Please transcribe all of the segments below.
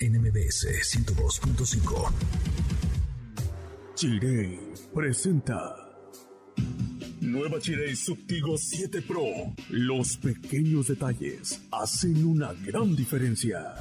NMBS 102.5. Chirey presenta. Nueva Chirey Subtigo 7 Pro. Los pequeños detalles hacen una gran diferencia.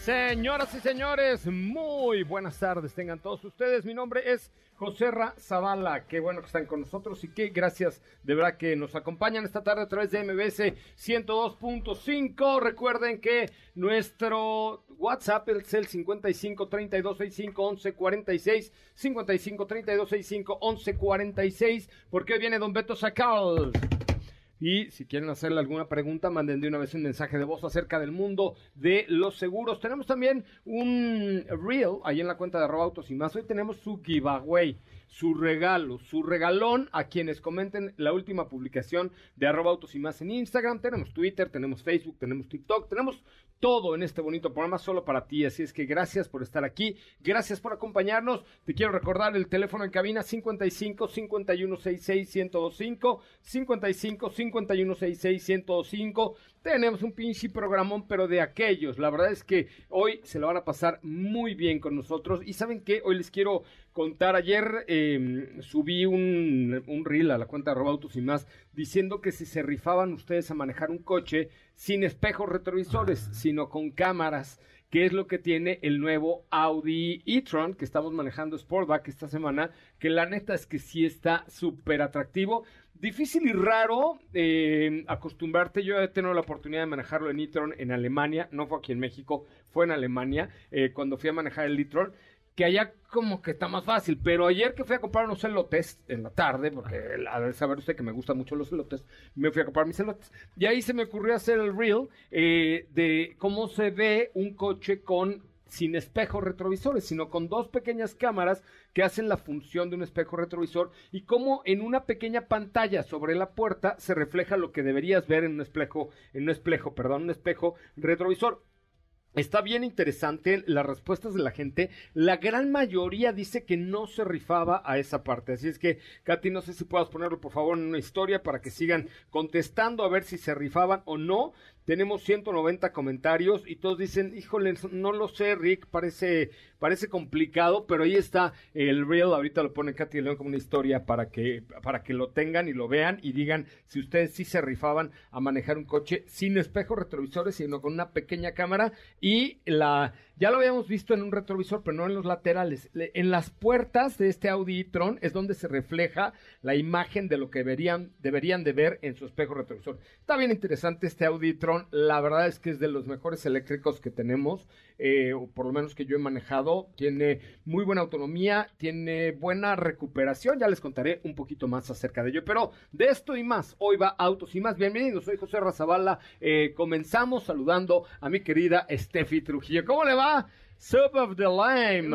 Señoras y señores, muy buenas tardes tengan todos ustedes. Mi nombre es José Ra Zavala. Qué bueno que están con nosotros y qué gracias de verdad que nos acompañan esta tarde a través de MBS 102.5. Recuerden que nuestro WhatsApp es el 55 32 65 11 46 55 32 65 11 46 porque hoy viene Don Beto Sacal. Y si quieren hacerle alguna pregunta, manden de una vez un mensaje de voz acerca del mundo de los seguros. Tenemos también un reel ahí en la cuenta de arroba autos y más. Hoy tenemos su giveaway su regalo, su regalón a quienes comenten la última publicación de arroba autos y más en Instagram. Tenemos Twitter, tenemos Facebook, tenemos TikTok, tenemos todo en este bonito programa solo para ti. Así es que gracias por estar aquí, gracias por acompañarnos. Te quiero recordar el teléfono en cabina 55 51 66 1025 55 51 66 1025 tenemos un pinche programón, pero de aquellos. La verdad es que hoy se lo van a pasar muy bien con nosotros. Y saben qué, hoy les quiero contar. Ayer em, subí un, un reel a la cuenta de Autos y más diciendo que si se rifaban ustedes a manejar un coche sin espejos retrovisores, sino con cámaras que es lo que tiene el nuevo Audi e-tron que estamos manejando Sportback esta semana, que la neta es que sí está súper atractivo. Difícil y raro eh, acostumbrarte. Yo he tenido la oportunidad de manejarlo en e-tron en Alemania, no fue aquí en México, fue en Alemania, eh, cuando fui a manejar el e-tron que allá como que está más fácil, pero ayer que fui a comprar unos elotes en la tarde, porque a saber usted que me gustan mucho los elotes, me fui a comprar mis elotes. Y ahí se me ocurrió hacer el reel eh, de cómo se ve un coche con sin espejos retrovisores, sino con dos pequeñas cámaras que hacen la función de un espejo retrovisor y cómo en una pequeña pantalla sobre la puerta se refleja lo que deberías ver en un espejo, en un espejo, perdón, un espejo retrovisor. Está bien interesante las respuestas de la gente. La gran mayoría dice que no se rifaba a esa parte. Así es que, Katy, no sé si puedas ponerlo por favor en una historia para que sigan contestando a ver si se rifaban o no. Tenemos 190 comentarios y todos dicen, híjole, no lo sé, Rick, parece, parece complicado, pero ahí está el reel, ahorita lo pone Katy León como una historia para que, para que lo tengan y lo vean y digan si ustedes sí se rifaban a manejar un coche sin espejos retrovisores, sino con una pequeña cámara y la, ya lo habíamos visto en un retrovisor, pero no en los laterales. En las puertas de este Audi e-tron es donde se refleja la imagen de lo que deberían, deberían de ver en su espejo retrovisor. Está bien interesante este Audi e-tron. La verdad es que es de los mejores eléctricos que tenemos, eh, o por lo menos que yo he manejado. Tiene muy buena autonomía, tiene buena recuperación. Ya les contaré un poquito más acerca de ello. Pero de esto y más, hoy va Autos y más. Bienvenidos, soy José Razabala. Eh, comenzamos saludando a mi querida Steffi Trujillo. ¿Cómo le va? Soup of the Lime.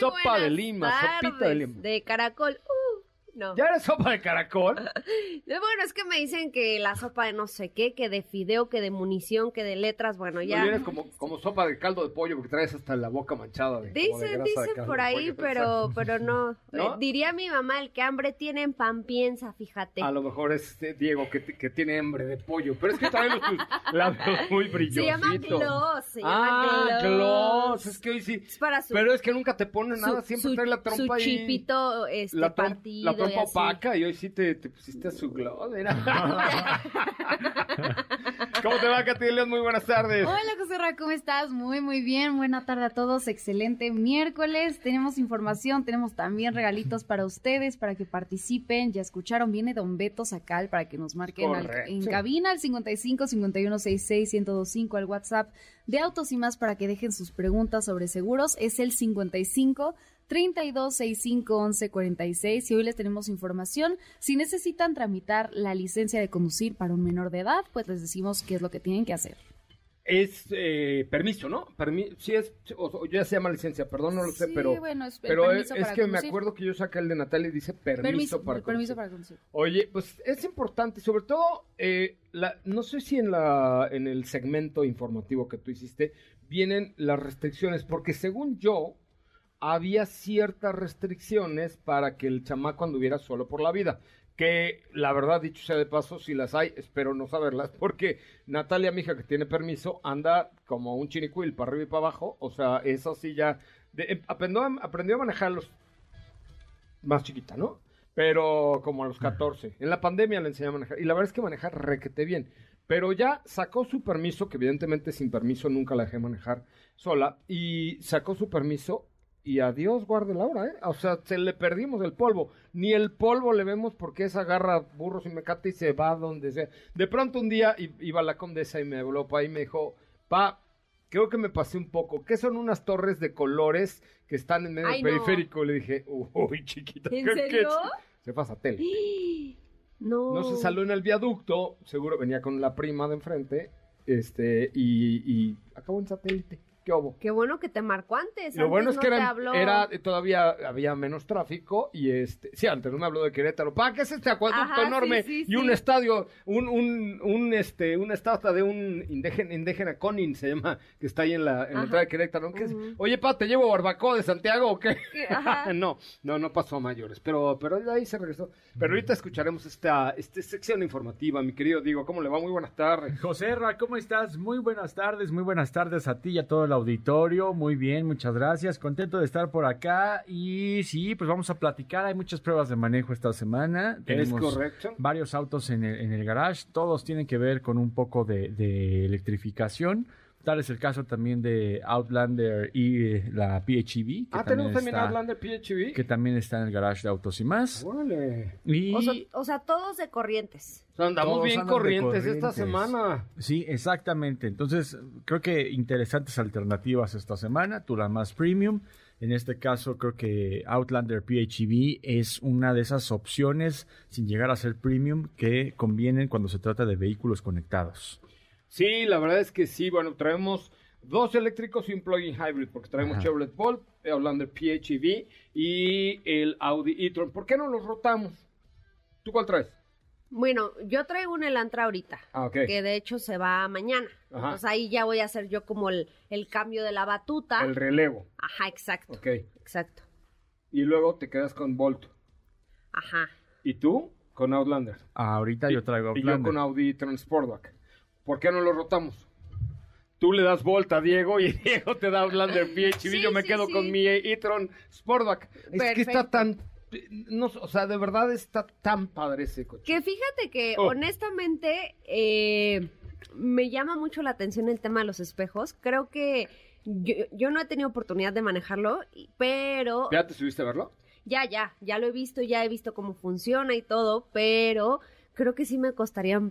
Sopa de lima, sopita de lima. De caracol. Uh. No. ¿Ya eres sopa de caracol? bueno, es que me dicen que la sopa de no sé qué, que de fideo, que de munición, que de letras, bueno, ya. eres como, como sopa de caldo de pollo porque traes hasta la boca manchada de Dicen, dicen por ahí, pero, pero no. Eh, diría mi mamá, el que hambre tiene en pan piensa, fíjate. A lo mejor es eh, Diego que, que tiene hambre de pollo, pero es que trae los labios muy brillosos. Se llama gloss, se llama ah, gloss. Es que hoy sí. pero es que nunca te ponen nada, siempre trae la trompa su chipito este, la partido opaca y hoy sí te, pusiste a su glow. ¿Cómo te va, Katy León? Muy buenas tardes. Hola, José Ra, ¿cómo estás? Muy, muy bien. Buena tarde a todos. Excelente miércoles. Tenemos información, tenemos también regalitos para ustedes, para que participen. Ya escucharon, viene Don Beto Sacal para que nos marquen al, en cabina al 55 51 66 1025 al WhatsApp de Autos y Más para que dejen sus preguntas sobre seguros. Es el 55 32 65 11 46 y hoy les tenemos información. Si necesitan tramitar la licencia de conducir para un menor de edad, pues les decimos qué es lo que tienen que hacer. Es eh, permiso, ¿no? Permi sí es, o, ya se llama licencia, perdón, no lo sé, pero, bueno, es, pero es, que me acuerdo que yo saqué el de Natalia y dice permiso, para, permiso para conducir. Oye, pues es importante, sobre todo, eh, la, no sé si en, la, en el segmento informativo que tú hiciste vienen las restricciones, porque según yo, había ciertas restricciones para que el chamaco anduviera solo por la vida. Que la verdad, dicho sea de paso, si las hay, espero no saberlas, porque Natalia, mi hija que tiene permiso, anda como un chinicuil para arriba y para abajo. O sea, eso sí ya. Em, aprendió, aprendió a manejarlos más chiquita, ¿no? Pero como a los 14. En la pandemia le enseñé a manejar. Y la verdad es que maneja requete bien. Pero ya sacó su permiso, que evidentemente sin permiso nunca la dejé manejar sola. Y sacó su permiso y adiós guarde Laura, ¿eh? O sea, se le perdimos el polvo. Ni el polvo le vemos porque esa agarra burros y mecate y se va donde sea. De pronto un día iba la condesa y me habló pa y me dijo, pa, creo que me pasé un poco. ¿Qué son unas torres de colores que están en medio del periférico? Le dije, uy, chiquita. ¿En serio? Se pasa tele. No. No se salió en el viaducto, seguro venía con la prima de enfrente, este, y, y acabó en satélite. ¿Qué Qué bueno que te marcó antes. Lo bueno es que era, era, todavía había menos tráfico y este, sí, antes no me habló de Querétaro. ¿Para qué es este acueducto enorme y un estadio, un, un, un, este, una estatua de un indígena, indígena Conin se llama, que está ahí en la, en la entrada de Querétaro? Oye, pa, ¿te llevo barbacoa de Santiago o qué? no, no, no pasó a mayores, pero, pero ahí se regresó. Pero ahorita escucharemos esta, esta sección informativa, mi querido Diego. ¿Cómo le va? Muy buenas tardes. José Ra, ¿cómo estás? Muy buenas tardes, muy buenas tardes a ti y a todos auditorio. Muy bien, muchas gracias. Contento de estar por acá. Y sí, pues vamos a platicar. Hay muchas pruebas de manejo esta semana. Tenemos es correcto. Varios autos en el, en el garage. Todos tienen que ver con un poco de, de electrificación. Tal es el caso también de Outlander y eh, la PHEV. ah, tenemos también Outlander PHEV. Que también está en el garage de Autos y más. Y... O, sea, todos de corrientes. O sea, andamos bien corrientes, esta semana. Sí, exactamente. Entonces, creo que interesantes alternativas esta semana. Tú la más premium. En este caso, creo que Outlander PHEV es una de esas opciones, sin llegar a ser premium, que convienen cuando se trata de vehículos conectados. Sí, la verdad es que sí. Bueno, traemos dos eléctricos y un plug-in hybrid, porque traemos Chevrolet Bolt, hablando de PHEV y el Audi e-tron. ¿Por qué no los rotamos? ¿Tú cuál traes? Bueno, yo traigo un Elantra ahorita, ah, que de hecho se va mañana. Entonces ahí ya voy a hacer yo como el, cambio de la batuta. El relevo. Ajá, exacto. Ok. Exacto. Y luego te quedas con Bolt. Ajá. ¿Y tú? Con Outlander. ahorita yo traigo Outlander. Y yo con Audi e-tron Sportback. ¿Por qué no lo rotamos? Tú le das vuelta a Diego y Diego te da Outlander PHEV. yo me quedo con mi e-tron Sportback. Es que está tan no, o sea, de verdad está tan padre ese coche. Que fíjate que oh. honestamente eh, me llama mucho la atención el tema de los espejos. Creo que yo, no he tenido oportunidad de manejarlo, pero... ¿Ya te subiste a verlo? Ya, ya, ya lo he visto, ya he visto cómo funciona y todo, pero creo que sí me costaría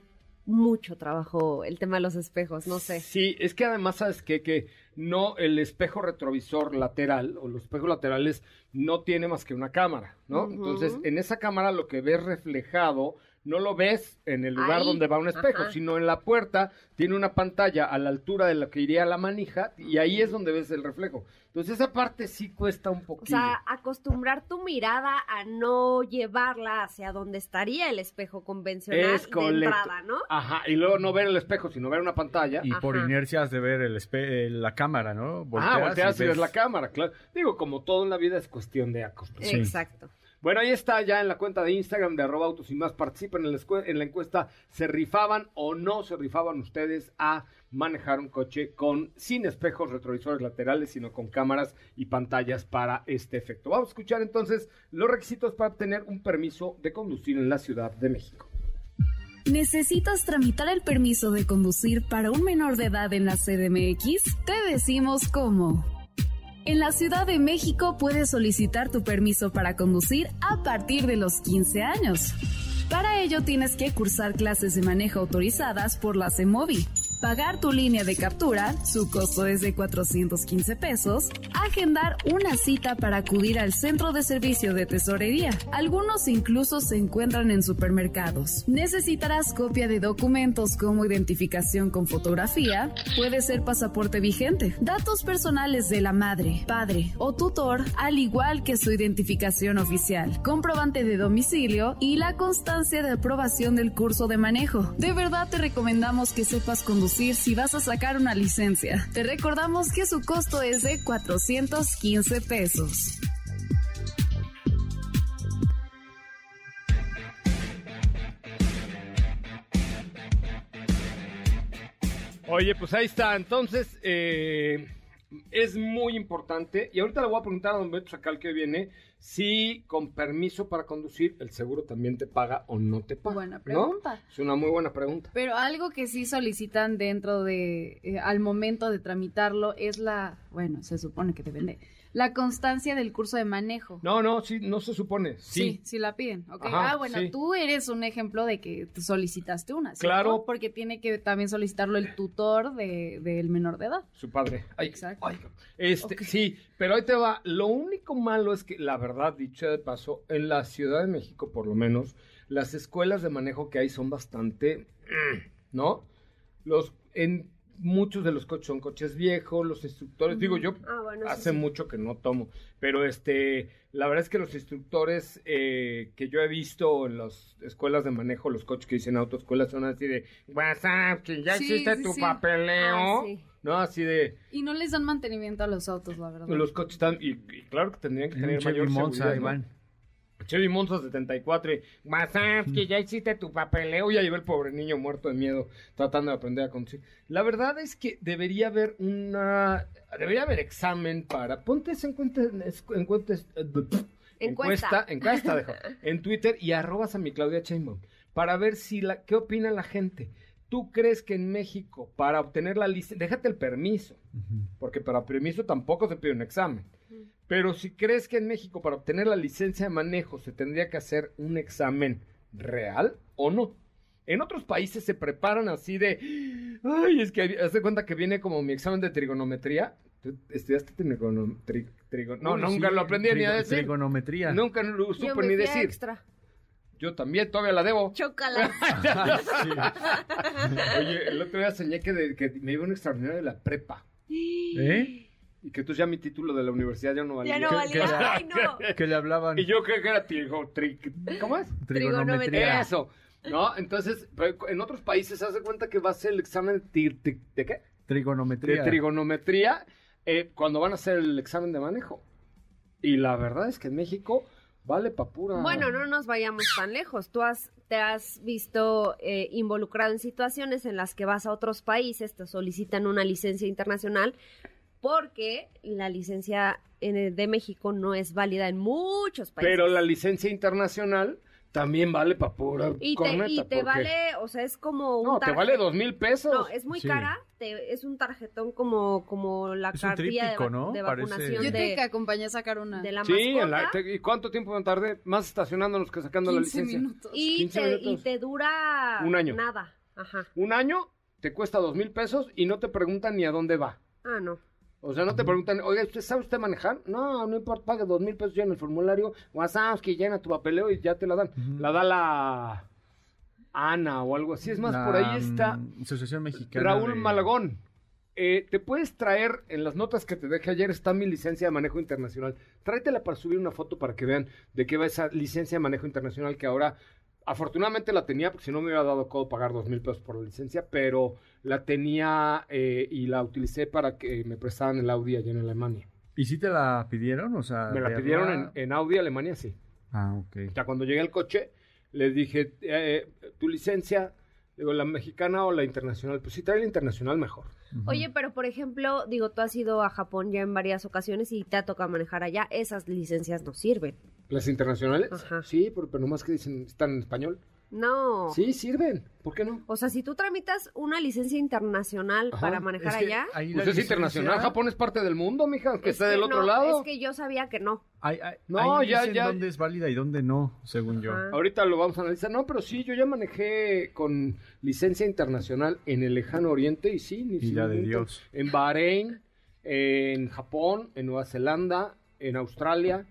mucho trabajo el tema de los espejos, no sé. Sí, es que además, ¿sabes qué? Que no, el espejo retrovisor lateral o los espejos laterales no tiene más que una cámara, ¿no? Entonces, en esa cámara lo que ves reflejado no lo ves en el lugar donde va un espejo, sino en la puerta tiene una pantalla a la altura de la que iría la manija y ahí es donde ves el reflejo. Entonces esa parte sí cuesta un poquito. O sea, acostumbrar tu mirada a no llevarla hacia donde estaría el espejo convencional es de entrada, ¿no? Ajá, y luego no ver el espejo, sino ver una pantalla. Y por inercias de ver el eh, la cámara, ¿no? ah, volteas y, ves... la cámara, claro. Digo, como todo en la vida es cuestión de acostumbrarse. Exacto. Bueno, ahí está ya en la cuenta de Instagram de arroba autos y más. Participen en la, en la encuesta. ¿Se rifaban o no se rifaban ustedes a manejar un coche con sin espejos retrovisores laterales, sino con cámaras y pantallas para este efecto? Vamos a escuchar entonces los requisitos para obtener un permiso de conducir en la Ciudad de México. ¿Necesitas tramitar el permiso de conducir para un menor de edad en la CDMX? Te decimos cómo. En la Ciudad de México puedes solicitar tu permiso para conducir a partir de los 15 años. Para ello tienes que cursar clases de manejo autorizadas por la CEMOVI, pagar tu línea de captura, su costo es de 415 pesos, agendar una cita para acudir al centro de servicio de tesorería. Algunos incluso se encuentran en supermercados. Necesitarás copia de documentos como identificación con fotografía, puede ser pasaporte vigente, datos personales de la madre, padre o tutor, al igual que su identificación oficial, comprobante de domicilio y la constancia de aprobación del curso de manejo. De verdad te recomendamos que sepas conducir si vas a sacar una licencia. Te recordamos que su costo es de 415 pesos. Oye, pues ahí está. Entonces, eh, es muy importante. Y ahorita le voy a preguntar a don Beto Sacal que viene si con permiso para conducir el seguro también te paga o no te paga. Buena pregunta. ¿No? Es una muy buena pregunta. Pero algo que sí solicitan dentro de, eh, al momento de tramitarlo es la, bueno, se supone que deben de, la constancia del curso de manejo. No, no, sí, no se supone. Sí, sí, la piden. ok. Ajá, ah, bueno, sí. tú eres un ejemplo de que te solicitaste una. Claro. Porque tiene que también solicitarlo el tutor de, del menor de edad. su padre. Ay, Exacto. ay, este, sí, pero ahí te va. Lo único malo es que, la verdad, dicho de paso, en la Ciudad de México, por lo menos, las escuelas de manejo que hay son bastante, ¿no? Los, en muchos de los coches son coches viejos, los instructores, digo yo, Ah, bueno, hace sí. mucho que no tomo, pero este, la verdad es que los instructores eh, que yo he visto en las escuelas de manejo, los coches que dicen autoescuelas son así de, WhatsApp, que ya Sí, hiciste sí, tu sí. papeleo, Ah, sí. ¿no? Así de, Y no les dan mantenimiento a los autos, la verdad. los coches están, y, y claro que tendrían que tener mayor Monza, seguridad, ¿no? Iván. Chevy Monza 74 y WhatsApp, que ya hiciste tu papeleo, ya llevé el pobre niño muerto de miedo tratando de aprender a conducir. La verdad es que debería haber una, debería haber examen para, ponte esa encuesta, encuesta, encuesta, encuesta, dejo, en Twitter y arrobas a mi Claudia Sheinbaum para ver si la, qué opina la gente. ¿Tú crees que en México, para obtener la licencia, déjate el permiso, porque para permiso tampoco se pide un examen. Pero si crees que en México para obtener la licencia de manejo se tendría que hacer un examen real o no. En otros países se preparan así de, ay, es que haz de cuenta que viene como mi examen de trigonometría. ¿Tú estudiaste trigono- tri- trigo- No, nunca sí, lo aprendí ni a decir. Trigonometría. Nunca lo supe ni decir. extra. Yo también todavía la debo. Chócala. Oye, el otro día soñé que, de- que me iba un extraordinario de la prepa. ¿Eh? Y que entonces ya mi título de la universidad ya no valía. Ya no ¿Qué- valía. Ay, no. Que le hablaban Y yo creo que era trigo, tri- ¿cómo es? Trigonometría. Eso, ¿no? Entonces, pero en otros países se hace cuenta que va a ser el examen de, ¿de qué? De Trigonometría. trigonometría eh, cuando van a hacer el examen de manejo. Y la verdad es que en México vale pa' pura. Bueno, no nos vayamos tan lejos. Tú has, te has visto eh, involucrado en situaciones en las que vas a otros países, te solicitan una licencia internacional porque la licencia de México no es válida en muchos países. Pero la licencia internacional también vale pa' pura y te, corneta. y te porque- vale, o sea, es como un No, te tarje- vale dos mil pesos. No, es muy Sí. cara, te- es un tarjetón como, como la Es un cartilla de, tríptico, va- ¿no? de Parece- vacunación Yo de, te acompañé a sacar una. de la Sí, mascota. en la- te- ¿y cuánto tiempo me tardé? Más estacionándonos que sacando la 15 licencia. minutos. y, 15 te, y minutos. te dura Un año. nada. Ajá. Un año te cuesta dos mil pesos y no te preguntan ni a dónde va. Ah, no. O sea, no te preguntan, oiga, ¿usted sabe usted manejar? No, no importa, pague dos mil pesos ya en el formulario. WhatsApp, que llena tu papeleo y ya te la dan. La da la Ana o algo así. Es más, La, por ahí está mm, Asociación Mexicana. Raúl de- Malagón. Eh, te puedes traer, en las notas que te dejé ayer está mi licencia de manejo internacional. Tráetela para subir una foto para que vean de qué va esa licencia de manejo internacional que ahora, afortunadamente la tenía, porque si no me hubiera dado codo pagar dos mil pesos por la licencia, pero la tenía eh, y la utilicé para que me prestaran el Audi allá en Alemania. ¿Y si te la pidieron? O sea, Me la pidieron en, en Audi Alemania, sí. Ah, ok. O sea, cuando llegué al coche, les dije, eh, tu licencia, digo, la mexicana o la internacional. Pues si trae la internacional, mejor. Oye, pero por ejemplo, digo, tú has ido a Japón ya en varias ocasiones y te ha tocado manejar allá. Esas licencias no sirven. ¿Las internacionales? Ajá. Sí, pero, pero nomás que dicen, están en español. No. Sí, sirven. ¿Por qué no? O sea, si tú tramitas una licencia internacional Ajá. para manejar Es que allá. ahí Pues es licencia- internacional. Japón es parte del mundo, mija, es que del otro no, lado. Es que yo sabía que no. No, ahí ya- dicen ya- dónde es válida y dónde no, según yo. Ahorita lo vamos a analizar. No, pero sí, yo ya manejé con licencia internacional en el lejano oriente y sí, ni Y la de Dios. En Bahrein, en Japón, en Nueva Zelanda, en Australia.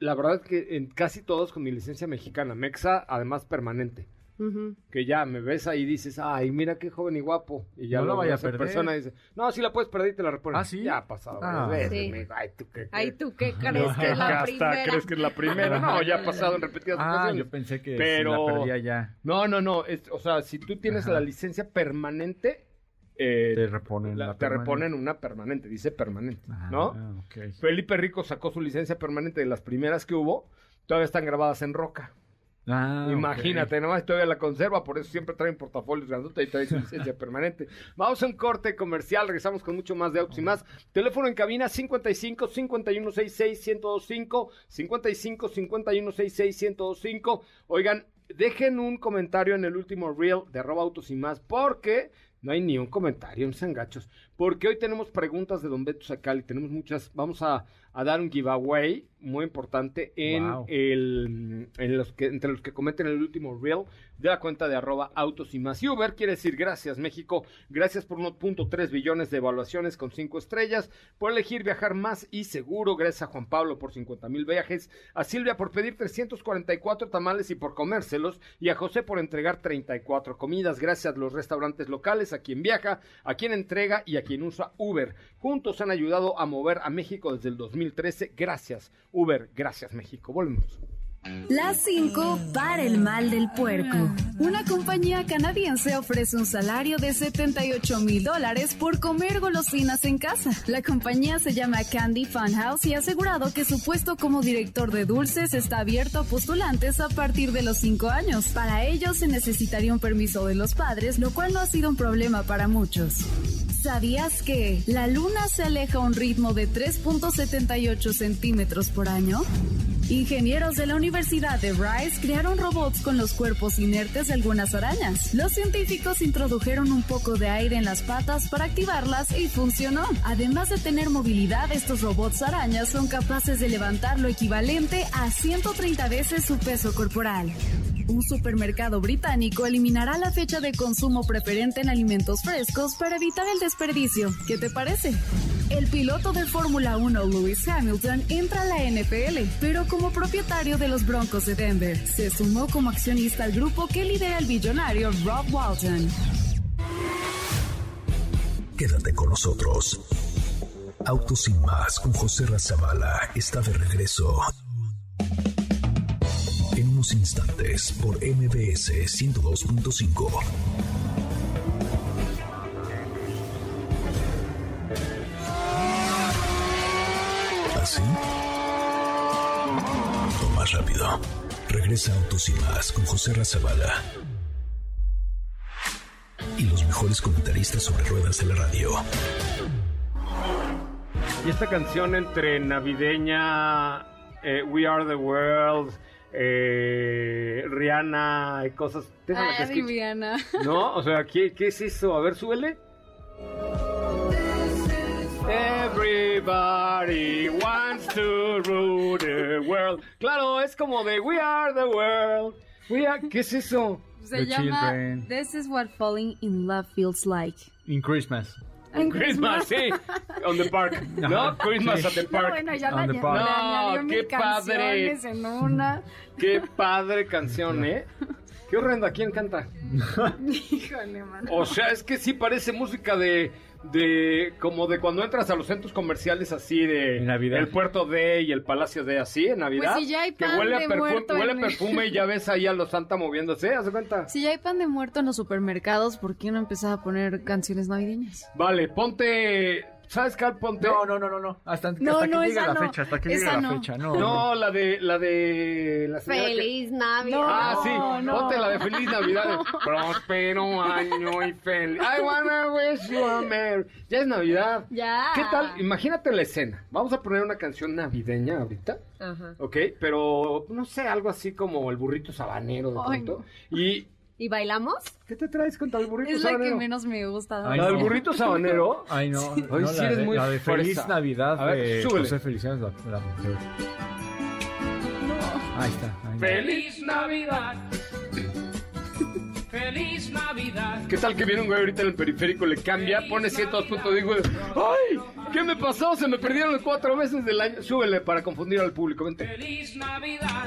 La verdad es que en casi todos con mi licencia mexicana, Mexa, además permanente. Que ya me ves ahí y dices, ay, mira qué joven y guapo. Y ya No lo vaya a perder. persona y dice, no, sí la puedes perder y te la reponen. ¿Ah, sí? Ya ha pasado Ah. veces, Sí. Ay, ¿tú qué Ay, crees? ¿tú qué crees No, que es la hasta primera? crees que es la primera. No, ya ha pasado en repetidas Ah, ocasiones. yo pensé que Pero- si la perdía ya. No, no, no. es- o sea, si tú tienes Ajá. la licencia permanente, eh, Te reponen la- la te permanente. reponen una permanente, dice permanente, Ah, ¿no? Felipe Rico sacó su licencia permanente de las primeras que hubo, todavía están grabadas en roca. Ah. Imagínate, nomás todavía la conserva, por eso siempre traen portafolios grandote y traen su licencia permanente. Vamos a un corte comercial, regresamos con mucho más de autos y más. Teléfono en cabina 55 5166 1025 55 5166 1025. Oigan, dejen un comentario en el último reel de arroba autos y más, porque no hay ni un comentario, no sean gachos. Porque hoy tenemos preguntas de Don Beto Sacal y tenemos muchas. Vamos a, a dar un giveaway muy importante en Wow. el, en los que, entre los que comenten el último reel de la cuenta de arroba autos y más. Y Uber quiere decir gracias México, gracias por 1.3 billones de evaluaciones con 5 estrellas, por elegir viajar más y seguro, gracias a Juan Pablo por 50 mil viajes, a Silvia por pedir 344 tamales y por comérselos, y a José por entregar 34 comidas, gracias a los restaurantes locales, a quien viaja, a quien entrega y a quien usa Uber. Juntos han ayudado a mover a México desde el 2013. Gracias Uber, gracias México. Volvemos. Las 5 para el mal del puerco. Una compañía canadiense ofrece un salario de 78 mil dólares por comer golosinas en casa. La compañía se llama Candy Funhouse y ha asegurado que su puesto como director de dulces está abierto a postulantes a partir de los 5 años. Para ello se necesitaría un permiso de los padres, lo cual no ha sido un problema para muchos. ¿Sabías que la luna se aleja a un ritmo de 3.78 centímetros por año? Ingenieros de la Universidad de Rice crearon robots con los cuerpos inertes de algunas arañas. Los científicos introdujeron un poco de aire en las patas para activarlas y funcionó. Además de tener movilidad, estos robots arañas son capaces de levantar lo equivalente a 130 veces su peso corporal. Un supermercado británico eliminará la fecha de consumo preferente en alimentos frescos para evitar el desperdicio. ¿Qué te parece? El piloto de Fórmula 1 Lewis Hamilton entra a la NFL, pero como propietario de los Broncos de Denver, se sumó como accionista al grupo que lidera el billonario Rob Walton. Quédate con nosotros. Autos sin más con José Razabala está de regreso. En unos instantes por MBS 102.5. ¿Así? Rápido. Regresa Autos y más con José Razabala. Y los mejores comentaristas sobre ruedas de la radio. Y esta canción entre navideña, eh, We Are the World, eh, Rihanna y cosas. que Ay, escuche. Rihanna. ¿No? O sea, ¿qué, qué es eso? A ver, súbele. Everybody wants to rule the world. Claro, es como de We Are the World. We are... ¿Qué es eso? Se The llama Children. This is what falling in love feels like. In Christmas. Christmas, sí. On the park. ¿no? Christmas sí. at the No, park. bueno, ya la, the park. No, qué padre. en una. Qué padre canción, ¿eh? Qué horrenda. ¿Quién canta? Híjole, mano. O sea, es que sí parece música de, de, como de cuando entras a los centros comerciales así de En Navidad. el puerto de y el palacio de así en Navidad. Pues si ya hay que pan huele a de perfume, muerto huele a en- perfume y ya ves ahí a los Santa moviéndose, ¿haz de cuenta? Si ya hay pan de muerto en los supermercados, ¿por qué no empezar a poner canciones navideñas? Vale, ponte ¿Sabes cuál ponte? No, no, no, no, no. Hasta, No, hasta no, que llegue la no. fecha, hasta que Esa llegue la fecha. No, No, la de la de la señora que- Feliz Navidad. Ah, sí, no. ponte la de Feliz Navidad. Próspero año y feliz. I wanna wish you a merry. Ya es Navidad. Ya. ¿Qué tal? Imagínate la escena. Vamos a poner una canción navideña ahorita. Ajá. ¿Ok? Pero, no sé, algo así como el burrito sabanero de pronto. Y, ¿Y bailamos? ¿qué te traes contra el burrito Es la que menos me gusta. Ay, ¿La del no. burrito sabanero? Ay, no. No, sí la, eres de, muy la de Feliz fresa. Navidad A ver, súbele. José Feliciano es la, la mejor. Ahí está. ahí. ¡Feliz Navidad. Feliz Navidad. ¿Qué tal que viene un güey ahorita en el periférico, le cambia, pone 102 puntos y digo, ¡ay! ¿Qué me pasó? Se me perdieron los cuatro meses del año. Súbele para confundir al público, vente. Feliz Navidad.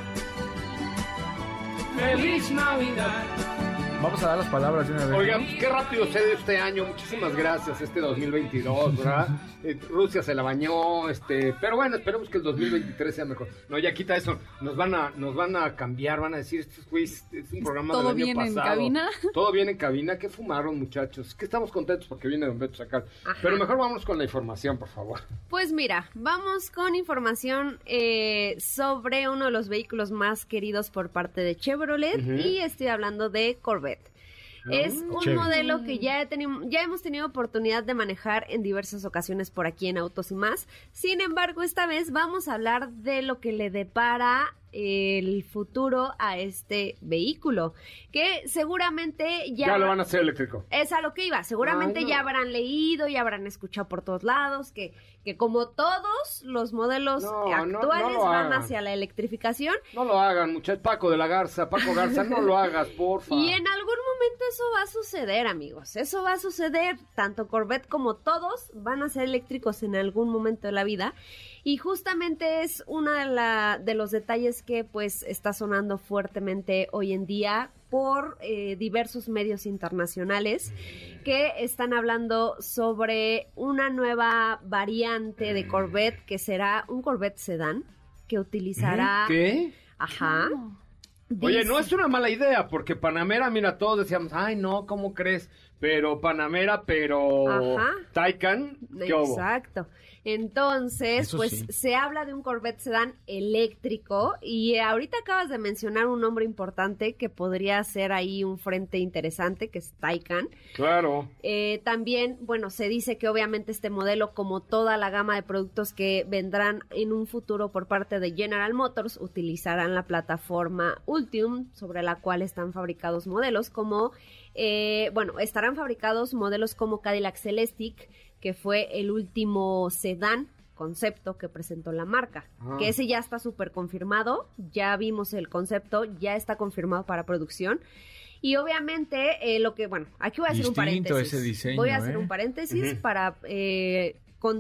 Feliz Navidad. Vamos a dar las palabras de una vez. Oigan, qué rápido se de este año. Muchísimas gracias, este 2022, ¿verdad? Eh, Rusia se la bañó, este, pero bueno, esperemos que el 2023 sea mejor. No, ya quita eso. Nos van a, nos van a cambiar, van a decir, güeyes, es un programa ¿Todo del año bien en pasado. cabina? Todo bien en cabina. ¿Qué fumaron, muchachos? Que estamos contentos porque viene Don Beto a sacar. Ajá. Pero mejor vamos con la información, por favor. Pues mira, vamos con información eh, sobre uno de los vehículos más queridos por parte de Chevrolet y estoy hablando de Corvette. Es un Chevy. modelo que ya, ya hemos tenido oportunidad de manejar en diversas ocasiones por aquí en Autos y más. Sin embargo, esta vez vamos a hablar de lo que le depara el futuro a este vehículo, que seguramente ya... Ya, lo van a hacer eléctrico. Es a lo que iba. Seguramente Ay, no. ya habrán leído, ya habrán escuchado por todos lados que, que como todos los modelos No, no, no actuales lo van hagan. hacia la electrificación No lo hagan, muchachos. Paco de la Garza, Paco Garza, no lo hagas, porfa. y en algún momento eso va a suceder, amigos. Eso va a suceder. Tanto Corvette como todos van a ser eléctricos en algún momento de la vida. Y justamente es uno de, la, de los detalles que pues está sonando fuertemente hoy en día por eh, diversos medios internacionales que están hablando sobre una nueva variante de Corvette que será un Corvette sedán que utilizará... ¿Qué? Ajá. Oye, Dice- no es una mala idea, porque Panamera, mira, todos decíamos, ay, no, ¿cómo crees? Pero Panamera, pero Ajá. Taycan, ¿qué hubo? Entonces, Eso pues sí. se habla de un Corvette sedán eléctrico y ahorita acabas de mencionar un nombre importante que podría ser ahí un frente interesante, que es Taycan. Claro. Eh, también, bueno, se dice que obviamente este modelo, como toda la gama de productos que vendrán en un futuro por parte de General Motors, utilizarán la plataforma Ultium, sobre la cual están fabricados modelos como, eh, bueno, estarán fabricados modelos como Cadillac Celestiq, que fue el último sedán concepto que presentó la marca, Ah. que ese ya está súper confirmado, ya vimos el concepto, ya está confirmado para producción. Y obviamente, eh, lo que, bueno, aquí voy a hacer un paréntesis. ese diseño, voy a hacer ¿eh? un paréntesis para, eh,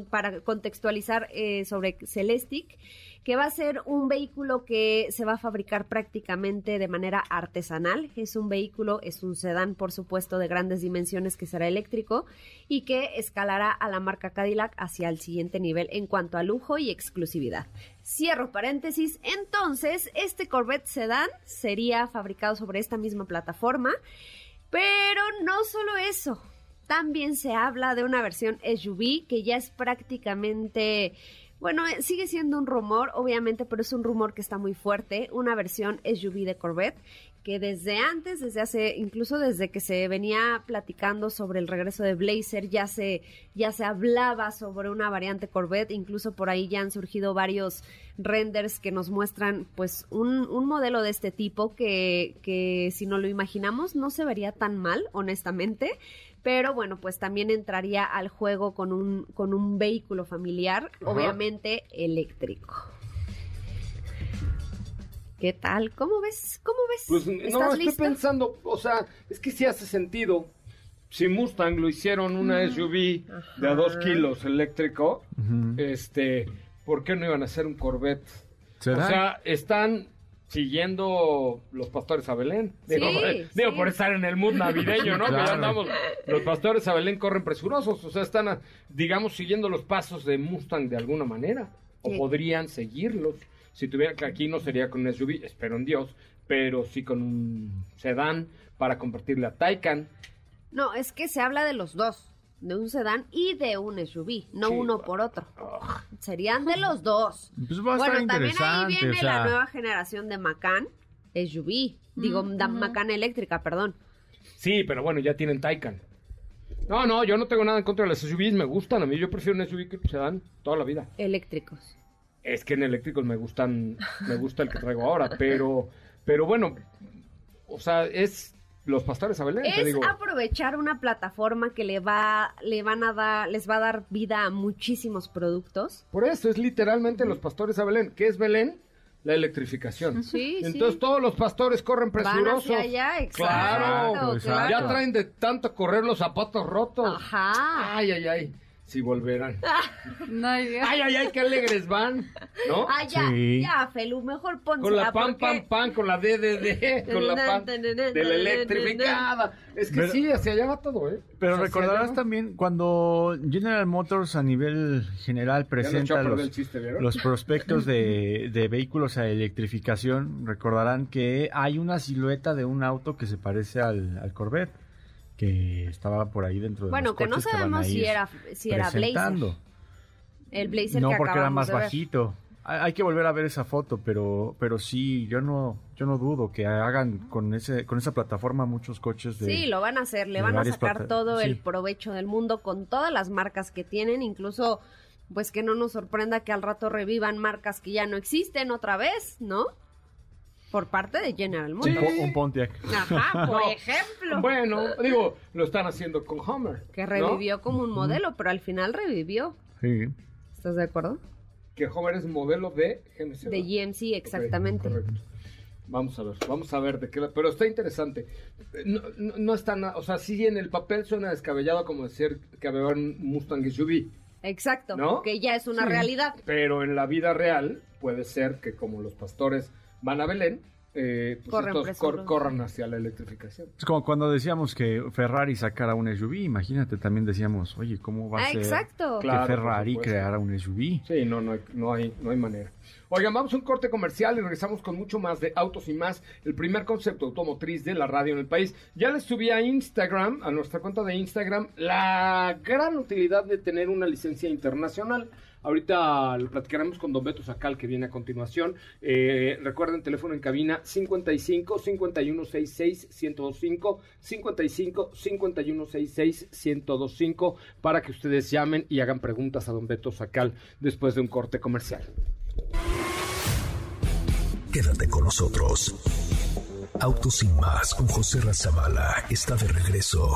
para contextualizar eh, sobre Celestic, que va a ser un vehículo que se va a fabricar prácticamente de manera artesanal. Es un vehículo, es un sedán, por supuesto, de grandes dimensiones que será eléctrico y que escalará a la marca Cadillac hacia el siguiente nivel en cuanto a lujo y exclusividad. Cierro paréntesis. Entonces, este Corvette sedán sería fabricado sobre esta misma plataforma. Pero no solo eso. También se habla de una versión SUV que ya es prácticamente, bueno, eh, sigue siendo un rumor, obviamente, pero es un rumor que está muy fuerte. Una versión SUV de Corvette que desde antes, desde hace, incluso desde que se venía platicando sobre el regreso de Blazer, ya se, ya se hablaba sobre una variante Corvette, incluso por ahí ya han surgido varios renders que nos muestran pues un, un modelo de este tipo que, que si no lo imaginamos no se vería tan mal, honestamente. Pero bueno, pues también entraría al juego con un, con un vehículo familiar, Ajá. obviamente eléctrico. ¿Qué tal? ¿Cómo ves? ¿Cómo ves? Pues no, ¿Estás estoy listo? pensando, o sea, es que sí hace sentido. Si Mustang lo hicieron una SUV de a dos kilos eléctrico, este, ¿por qué no iban a hacer un Corvette? ¿Será? O sea, están siguiendo los pastores a Belén. Digo, Sí, por, digo, sí. por estar en el mood navideño, ¿no? Que ya Claro. andamos. Los pastores a Belén corren presurosos, o sea, están, digamos, siguiendo los pasos de Mustang de alguna manera. O Sí. podrían seguirlos. Si tuvieran que aquí no sería con un SUV, espero en Dios, pero sí con un sedán para compartirle a Taycan. No, es que se habla de los dos. De un sedán y de un SUV, no Sí. uno por otro. Serían de los dos. Pues va a estar bueno, también ahí viene o sea- la nueva generación de Macan SUV, digo, da- Macan eléctrica, perdón. Sí, pero bueno, ya tienen Taycan. No, no, yo no tengo nada en contra de las SUVs, me gustan a mí. Yo prefiero un SUV que se dan toda la vida. Eléctricos. Es que en eléctricos me gustan, me gusta el que traigo ahora, pero, pero bueno, o sea, es los pastores a Belén, te Es digo. aprovechar una plataforma que le va, le van a dar, les va a dar vida a muchísimos productos. Por eso es literalmente los pastores a Belén. ¿Qué es Belén? La electrificación. Sí, sí. Entonces todos los pastores corren Van presurosos. hacia allá, exacto, Claro, exacto. ya traen de tanto correr los zapatos rotos. Ajá. Ay, ay, ay. Si volverán. Dios. Ay, ay, ay, qué alegres van. ¿No? Ah, ya, Sí. ya, Felu, mejor pónsela Con la pan, porque- pan, pan, con la DDD, con la pan de la electrificada. Es que Pero- sí, hacia allá va todo, ¿eh? Pero O sea, hacia allá recordarás también cuando General Motors a nivel general presenta perder los, chiste, los prospectos de, de vehículos a electrificación, recordarán que hay una silueta de un auto que se parece al, al Corvette, que estaba por ahí dentro de Bueno, los que no coches sabemos si era, si era Blazer. El Blazer No, que porque era más de ver. bajito. Hay que volver a ver esa foto, pero pero sí, yo no yo no dudo que hagan con ese con esa plataforma muchos coches de Sí, lo van a hacer, le van a sacar todo el provecho del mundo con todas las marcas que tienen, incluso pues que no nos sorprenda que al rato revivan marcas que ya no existen otra vez, ¿no? Por parte de General Motors. Po- un Pontiac. Ajá, por No. ejemplo. Bueno, digo, lo están haciendo con Hummer. que ¿no? revivió como un modelo, pero al final revivió. Sí. ¿Estás de acuerdo? Que Hummer es modelo de GMC. De. GMC, exactamente. Correcto. Vamos a ver, vamos a ver de qué. la- Pero está interesante. No, no, no está nada. O sea, sí en el papel suena descabellado como decir que había un Mustang SUV. Exacto, ¿No? que ya es una Sí. realidad. Pero en la vida real puede ser que como los pastores van a Belén, eh, pues Corren estos cor- presurosos. corran hacia la electrificación. Es como cuando decíamos que Ferrari sacara un SUV, imagínate, también decíamos, oye, ¿cómo va a Ah, ser exacto. que Claro, Ferrari creara un SUV? Sí, no, no hay, no hay, no hay manera. Oigan, vamos a un corte comercial y regresamos con mucho más de Autos y Más, el primer concepto automotriz de la radio en el país. Ya les subí a Instagram, a nuestra cuenta de Instagram, la gran utilidad de tener una licencia internacional. Ahorita lo platicaremos con Don Beto Sacal, que viene a continuación. Eh, recuerden, teléfono en cabina 55 5166 1025 55 5166 1025 para que ustedes llamen y hagan preguntas a Don Beto Sacal después de un corte comercial. Quédate con nosotros. Autos sin más con José Razabala está de regreso.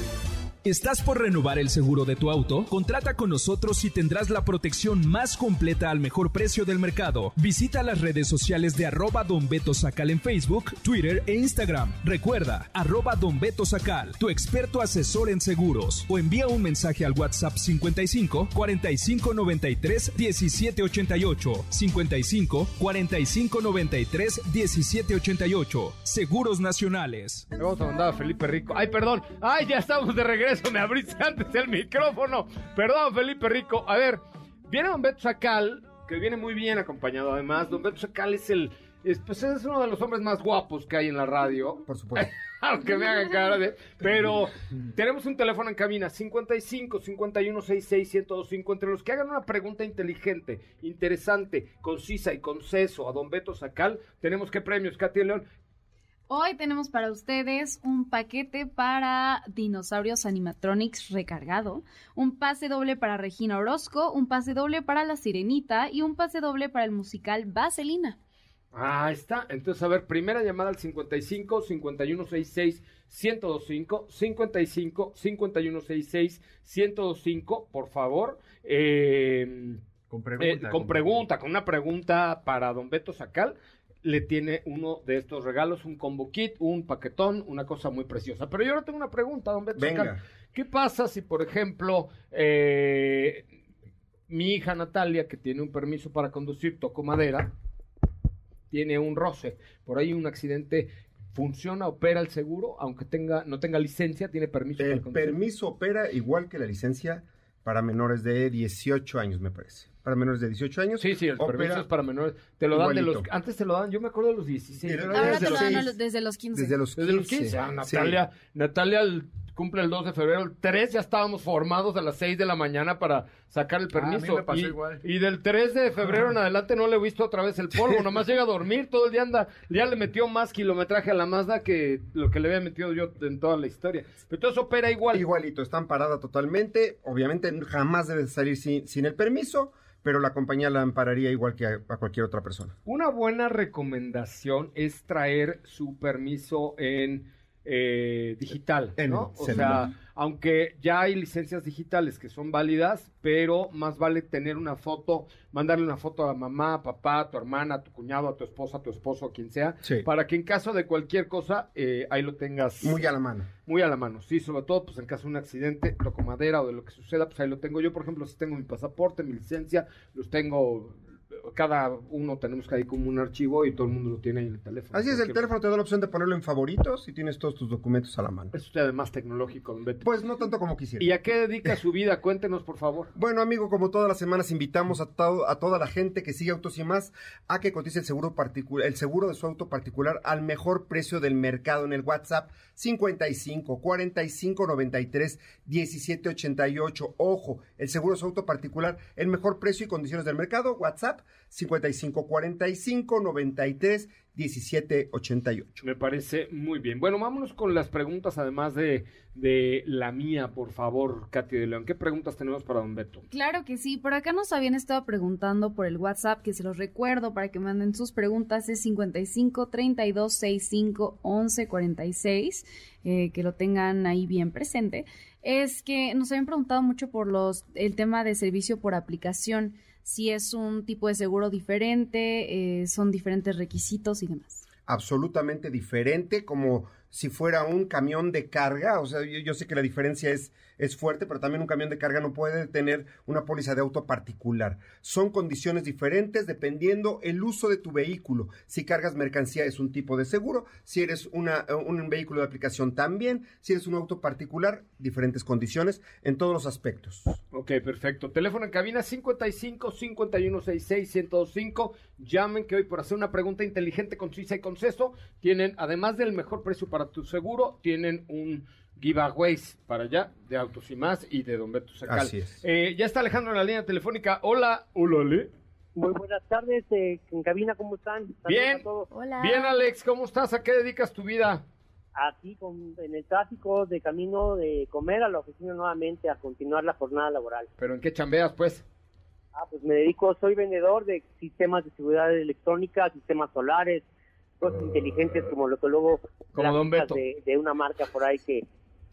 ¿Estás por renovar el seguro de tu auto? Contrata con nosotros y tendrás la protección más completa al mejor precio del mercado. Visita las redes sociales de arroba Don Beto Sacal en Facebook, Twitter e Instagram. Recuerda, arroba Don Beto Sacal, tu experto asesor en seguros. O envía un mensaje al WhatsApp 55 45 93 17 88. 55 45 93 17 88. Seguros Nacionales. Le vamos a mandar Felipe Rico. Ay, perdón. Ay, ya estamos de regreso. Me abriste antes el micrófono. Perdón, Felipe Rico. A ver, viene Don Beto Sacal, que viene muy bien acompañado además. Don Beto Sacal es el... Es, pues es uno de los hombres más guapos que hay en la radio. Por supuesto. Aunque me hagan cara de... Pero tenemos un teléfono en cabina, 55 51 66 1025. Entre los que hagan una pregunta inteligente, interesante, concisa y conceso a Don Beto Sacal, tenemos qué premios, Katy León. Hoy tenemos para ustedes un paquete para Dinosaurios Animatronics recargado, un pase doble para Regina Orozco, un pase doble para La Sirenita y un pase doble para el musical Vaselina. Ah, está. Entonces, a ver, primera llamada al 55 5166 1025 55 5166 1025, por favor. Eh, Con eh, pregunta. con pregunta, con una pregunta para don Beto Sacal, le tiene uno de estos regalos, un combo kit, un paquetón, una cosa muy preciosa. Pero yo ahora tengo una pregunta, don Beto Venga. ¿Qué pasa si, por ejemplo, eh, mi hija Natalia, que tiene un permiso para conducir, toco madera, tiene un roce, por ahí un accidente, funciona, opera el seguro, aunque tenga no tenga licencia, tiene permiso para El permiso opera igual que la licencia para menores de 18 años, me parece. Para menores de 18 años. Sí, sí, el opera permiso es para menores. Te lo dan de los. Antes te lo dan, yo me acuerdo de los 16. Pero ahora desde te lo los dan a 15. los- desde los 15. Desde los 15. Desde los 15. Ah, Sí. Natalia, Natalia el- cumple el 2 de febrero. El 3 ya estábamos formados a las 6 de la mañana para sacar el Ah, a mí permiso. me pasó y, igual. y del 3 de febrero en adelante no le he visto otra vez el polvo. Nomás llega a dormir. Todo el día anda. Ya le metió más kilometraje a la Mazda que lo que le había metido yo en toda la historia. Pero todo eso opera igual. Igualito, están parada totalmente. Obviamente jamás debe salir sin, sin el permiso, pero la compañía la ampararía igual que a, a cualquier otra persona. Una buena recomendación es traer su permiso en eh, digital, ¿no? O sea, aunque ya hay licencias digitales que son válidas, pero más vale tener una foto, mandarle una foto a mamá, a papá, a tu hermana, a tu cuñado, a tu esposa, a tu esposo, a quien sea, Sí. para que en caso de cualquier cosa, eh, ahí lo tengas Muy a la mano. muy a la mano, sí, sobre todo pues en caso de un accidente, toco madera o de lo que suceda, pues ahí lo tengo yo, por ejemplo, si tengo mi pasaporte, mi licencia, los tengo, cada uno tenemos que ahí como un archivo y todo el mundo lo tiene ahí en el teléfono. Así es, el teléfono te da la opción de ponerlo en favoritos y tienes todos tus documentos a la mano. Es usted además tecnológico, don Beto. Pues no tanto como quisiera. ¿Y a qué dedica su vida? Cuéntenos, por favor. Bueno, amigo, como todas las semanas invitamos a, todo- a toda la gente que sigue Autos y Más a que cotice el seguro el seguro de su auto particular al mejor precio del mercado en el WhatsApp 55 45 93 17 88. Ojo, el seguro de su auto particular, el mejor precio y condiciones del mercado, WhatsApp 55 45 93 17 88. Me parece muy bien. Bueno, vámonos con las preguntas, además de, de la mía, por favor, Katy de León. ¿Qué preguntas tenemos para don Beto? Claro que sí, por acá nos habían estado preguntando por el WhatsApp, que se los recuerdo para que manden sus preguntas, es 55 32 65 11 46, eh, que lo tengan ahí bien presente. Es que nos habían preguntado mucho por los el tema de servicio por aplicación, si es un tipo de seguro diferente, eh, son diferentes requisitos y demás. absolutamente diferente, como si fuera un camión de carga. O sea, yo, yo sé que la diferencia es, es fuerte, pero también un camión de carga no puede tener una póliza de auto particular. Son condiciones diferentes dependiendo el uso de tu vehículo. Si cargas mercancía es un tipo de seguro, si eres una, un vehículo de aplicación también, si eres un auto particular, diferentes condiciones en todos los aspectos. Ok, perfecto. Teléfono en cabina 55 51 66 105. Llamen que hoy por hacer una pregunta inteligente, concisa y conceso, tienen, además del mejor precio para tu seguro, tienen un giveaways para allá de Autos y Más y de Don Beto Sacal. Así es. Eh, ya está Alejandro en la línea telefónica. Hola, hola, Ale. Muy buenas tardes, eh, en cabina, ¿cómo están? Saludos Bien. a todos. Hola. Bien, Alex, ¿cómo estás? ¿A qué dedicas tu vida? Aquí con, en el tráfico de camino de comer a la oficina nuevamente a continuar la jornada laboral. ¿Pero en qué chambeas, pues? Ah, pues me dedico, soy vendedor de sistemas de seguridad electrónica, sistemas solares, cosas inteligentes como lo que luego Como Don Beto. de, de una marca por ahí que,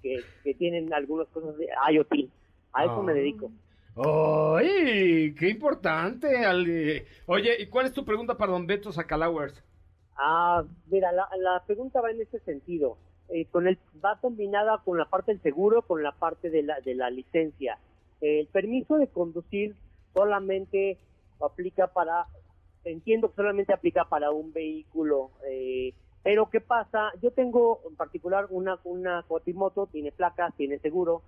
que, que tienen algunas cosas de IoT. A eso Ah. me dedico. ¡Ay! ¡Qué importante! Ale. Oye, ¿y cuál es tu pregunta para Don Beto Sacalowers? Ah, mira, la, la pregunta va en este sentido. Eh, con el, va combinada con la parte del seguro, con la parte de la, de la licencia. el permiso de conducir solamente aplica para, entiendo que solamente aplica para un vehículo, eh, pero ¿qué pasa? Yo tengo en particular una, una cuatrimoto, tiene placas, tiene seguro,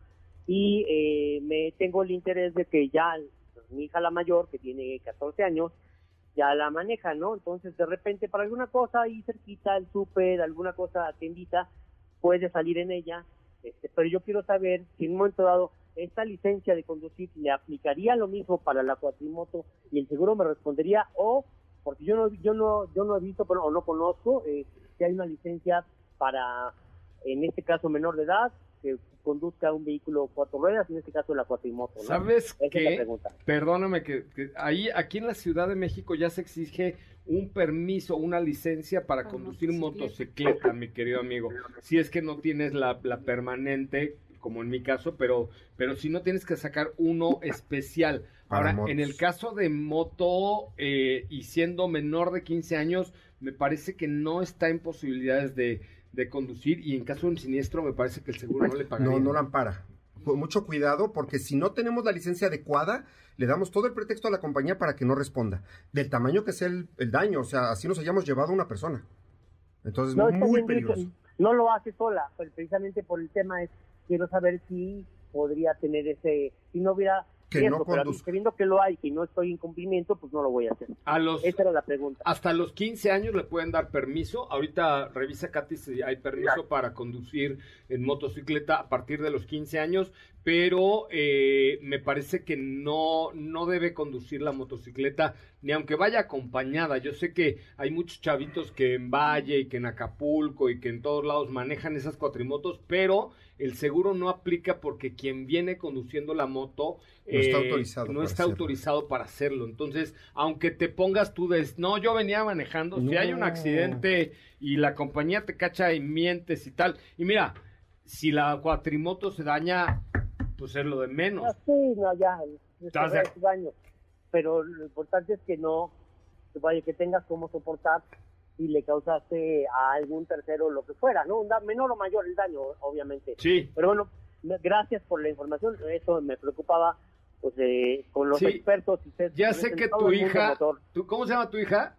y eh, me tengo el interés de que ya mi hija la mayor, que tiene 14 años, ya la maneja, ¿no? Entonces, de repente, para alguna cosa ahí cerquita, el súper, alguna cosa tiendita, puede salir en ella. Este, pero yo quiero saber si en un momento dado esta licencia de conducir le aplicaría lo mismo para la cuatrimoto y el seguro me respondería o porque yo no yo no yo no he visto pero, o no conozco eh, si hay una licencia para en este caso menor de edad que conduzca un vehículo cuatro ruedas, en este caso la cuatrimoto. ¿no? ¿Sabes Esa es la qué? pregunta. Perdóname que, que ahí aquí en la Ciudad de México ya se exige un permiso, una licencia para conducir motocicleta, mi querido amigo. Si es que no tienes la, la permanente, como en mi caso, pero, pero si no tienes que sacar uno especial. Para Ahora, motos. en el caso de moto eh, y siendo menor de 15 años, me parece que no está en posibilidades de, de conducir y en caso de un siniestro me parece que el seguro no le pagaría. No, no la ampara. Con mucho cuidado, porque si no tenemos la licencia adecuada, le damos todo el pretexto a la compañía para que no responda. Del tamaño que sea el, el daño, o sea, así nos hayamos llevado a una persona. Entonces, No, muy peligroso. dice, no lo hace sola, pero precisamente por el tema es, quiero saber si podría tener ese, si no hubiera Que riesgo, no pero sabiendo que lo hay y no estoy en cumplimiento, pues no lo voy a hacer. A los, Esa era la pregunta. Hasta los 15 años le pueden dar permiso. Ahorita revisa Katy si hay permiso para conducir en motocicleta a partir de los 15 años, pero eh, me parece que no, no debe conducir la motocicleta ni aunque vaya acompañada. Yo sé que hay muchos chavitos que en Valle y que en Acapulco y que en todos lados manejan esas cuatrimotos, pero el seguro no aplica porque quien viene conduciendo la moto No está eh, autorizado no para está hacerlo. autorizado para hacerlo. Entonces, aunque te pongas tú de, no, yo venía manejando, si hay un accidente y la compañía te cacha y mientes y tal, y mira, si la cuatrimoto se daña, pues es lo de menos. Ah, sí, no, ya, ¿Estás de. Pero lo importante es que no, que vaya, que tengas cómo soportar si le causaste a algún tercero lo que fuera, ¿no? Un da- menor o mayor el daño, obviamente. Sí. Pero bueno, gracias por la información. Eso me preocupaba, pues, eh, con los Sí. expertos. y Ya sé que tu hija. ¿tú, ¿cómo se llama tu hija?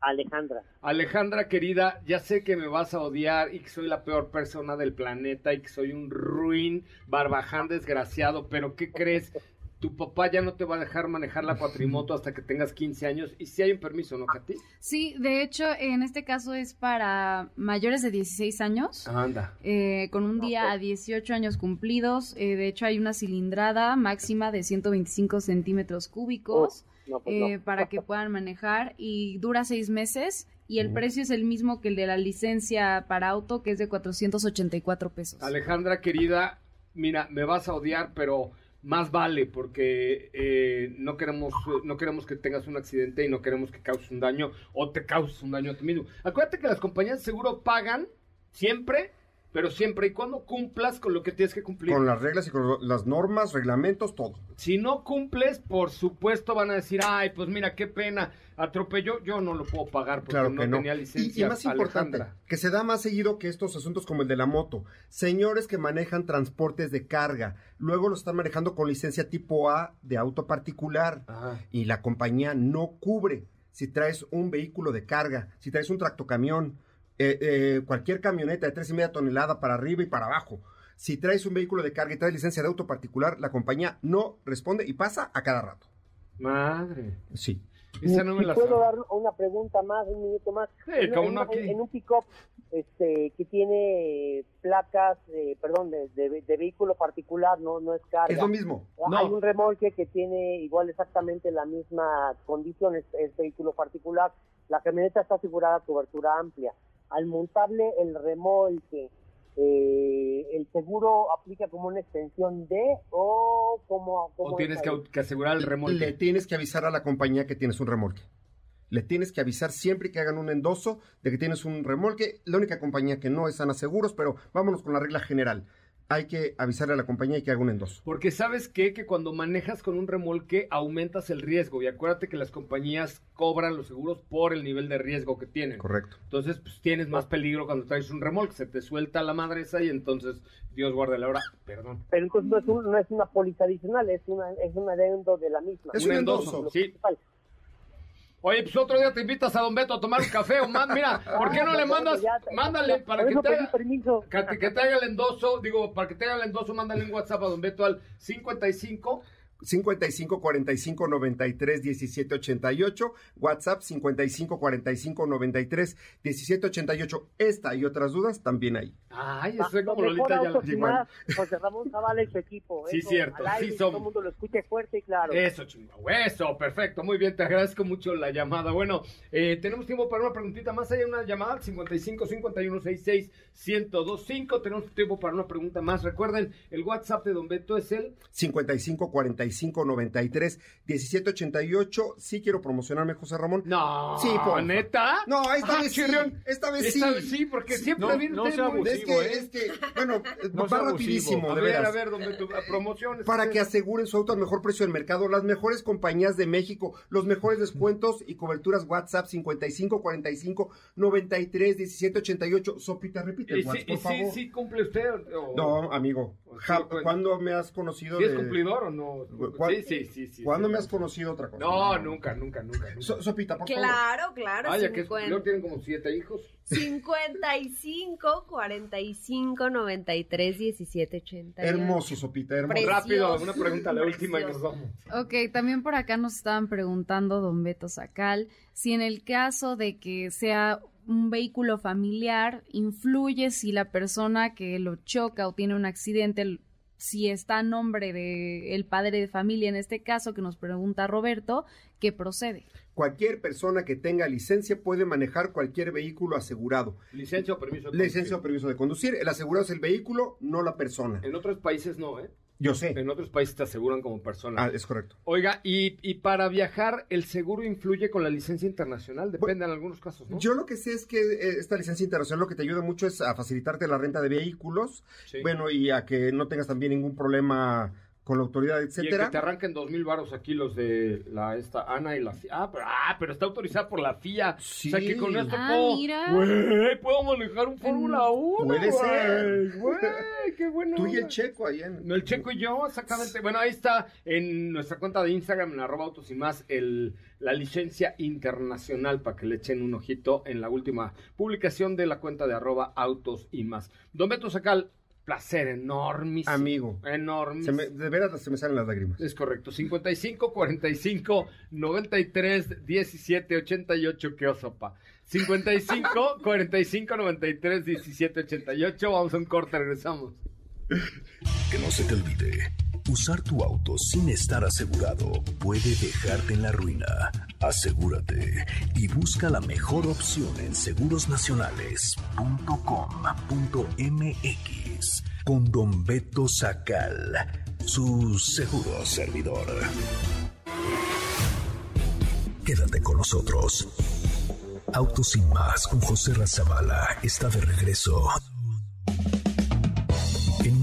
Alejandra. Alejandra querida, ya sé que me vas a odiar y que soy la peor persona del planeta y que soy un ruin, barbaján desgraciado, pero ¿qué crees? Tu papá ya no te va a dejar manejar la cuatrimoto hasta que tengas 15 años y si hay un permiso, ¿no, Katy? Sí, de hecho, en este caso es para mayores de 16 años. Anda. eh, con un día a 18 años cumplidos. eh, de hecho, hay una cilindrada máxima de 125 centímetros cúbicos no, pues eh, no. para que puedan manejar y dura seis meses. Y el precio es el mismo que el de la licencia para auto, que es de 484 pesos. Alejandra querida, mira, me vas a odiar, pero más vale porque eh, no queremos no queremos que tengas un accidente y no queremos que causes un daño o te causes un daño a ti mismo. Acuérdate que las compañías de seguro pagan siempre, pero siempre y cuando cumplas con lo que tienes que cumplir. Con las reglas y con las normas, reglamentos, todo. Si no cumples, por supuesto van a decir, ay, pues mira, qué pena, atropelló, yo no lo puedo pagar porque Claro no, tenía Y- licencia. Y, más importante, que se da más seguido que estos asuntos como el de la moto. Señores que manejan transportes de carga, luego lo están manejando con licencia tipo A de auto particular y la compañía no cubre. Si traes un vehículo de carga, si traes un tractocamión, eh, eh, cualquier camioneta de tres y media tonelada para arriba y para abajo. Si traes un vehículo de carga y traes licencia de auto particular, la compañía no responde y pasa a cada rato. Madre. Sí. Esa no me Si la puedo dar una pregunta más, un minuto más. Sí, en, cómo en- no, aquí. en un pick-up este, que tiene placas, eh, perdón, de, de- de vehículo particular, no, no es carga. Es lo mismo. Hay un remolque que tiene igual exactamente la misma condición, es, es vehículo particular. La camioneta está asegurada cobertura amplia. Al montarle el remolque, eh, ¿el seguro aplica como una extensión de o como... O tienes que, que asegurar el remolque. Le tienes que avisar a la compañía que tienes un remolque. Le tienes que avisar siempre que hagan un endoso de que tienes un remolque. La única compañía que no es Ana Seguros, pero vámonos con la regla general. Hay que avisarle a la compañía y que haga un endoso. Porque sabes qué? que cuando manejas con un remolque aumentas el riesgo y acuérdate que las compañías cobran los seguros por el nivel de riesgo que tienen. Correcto. Entonces, pues tienes más peligro cuando traes un remolque, se te suelta la madre esa y entonces Dios guarde la hora. Perdón. Pero entonces no es, un- no es una póliza adicional, es, una, es un adendo de la misma. Es un endoso, sí. Oye, pues otro día te invitas a Don Beto a tomar un café o más. Mira, ¿por qué no le mandas? Mándale para que te haga, que, que te haga el endoso. Digo, para que te haga el endoso, mándale un WhatsApp a Don Beto al 55 55 45 93 17 88, WhatsApp 55 45 93 17 88. Esta y otras dudas también ahí. Ay, eso es como lo Lolita ya igual. más, José Ramón Zavala y su equipo. Sí, Eso, cierto, al aire, sí que Todo somos. el mundo lo escuche fuerte y claro. Eso, chingo. Eso, perfecto. Muy bien, te agradezco mucho la llamada. Bueno, eh, tenemos tiempo para una preguntita más. Hay una llamada al 55 51 66 1025. Tenemos tiempo para una pregunta más. Recuerden, el WhatsApp de Don Beto es el 55 45 93 17 88. Sí quiero promocionarme, José Ramón. No, Sí, por ¿neta? No, esta Ah, vez sí. chirrión. Esta vez sí. Esta vez sí, porque siempre no, viene no usted sea muy- Es abusivo, que, ¿eh? es que, bueno, No va sea abusivo. rapidísimo, A de ver, veras. a ver, Don Beto, a promociones. Para que aseguren su auto al mejor precio del mercado, las mejores compañías de México, los mejores descuentos y coberturas WhatsApp 55 45 93 17 88. Sopita, repite ¿Y el sí, WhatsApp, y por sí, favor. sí cumple usted? o- No, amigo. Ja- sí, ¿Cuándo me has conocido ¿Sí es de- cumplidor o no? ¿Cuál- Sí, sí, sí. sí ¿Cuándo sí. me has conocido otra cosa? No, nunca, nunca, nunca. nunca. So- Sopita, por favor. Claro, claro. Vaya, que es 50. cumplidor, tienen como siete hijos. 55 45 93 17 80. Hermoso, Sopita, hermoso. Precioso. Rápido, una pregunta, la última y nos Precioso. vamos. Ok, también por acá nos estaban preguntando, don Beto Sacal, si en el caso de que sea un vehículo familiar, influye si la persona que lo choca o tiene un accidente, si está a nombre de el padre de familia, en este caso que nos pregunta Roberto, que procede. Cualquier persona que tenga licencia puede manejar cualquier vehículo asegurado. Licencia o permiso. de Licencia o conducir. permiso de conducir. El asegurado es el vehículo, no la persona. En otros países no, ¿eh? Yo sé. En otros países te aseguran como persona. Ah, es correcto. Oiga, y, y para viajar, ¿el seguro influye con la licencia internacional? Depende en algunos casos, ¿no? Yo lo que sé es que eh, esta licencia internacional lo que te ayuda mucho es a facilitarte la renta de vehículos, Sí. bueno, y a que no tengas también ningún problema con la autoridad, Y el que etcétera. te arranquen dos mil baros aquí los de la esta Ana y la FIA. Ah, pero, ah, pero está autorizada por la FIA. Sí. O sea que con esto Ah, puedo, mira. puedo manejar un Fórmula 1. Puede güey, ser. Güey, qué bueno. Tú y el checo ahí en... El Checo y yo, exactamente. Bueno, ahí está en nuestra cuenta de Instagram, en arroba autos y más, el, la licencia internacional para que le echen un ojito en la última publicación de la cuenta de arroba autos y más. Don Beto Sacal, placer enormísimo. Amigo. Se Enormísimo. me- de veras se me salen las lágrimas. Es correcto, 55 45 93 17 88, qué osopa. 55 45 93 17 88, vamos a un corte, regresamos. Que no se te olvide, usar tu auto sin estar asegurado puede dejarte en la ruina. Asegúrate y busca la mejor opción en segurosnacionales.com.mx con Don Beto Sacal, su seguro servidor. Quédate con nosotros. Autos sin más con José Razabala está de regreso.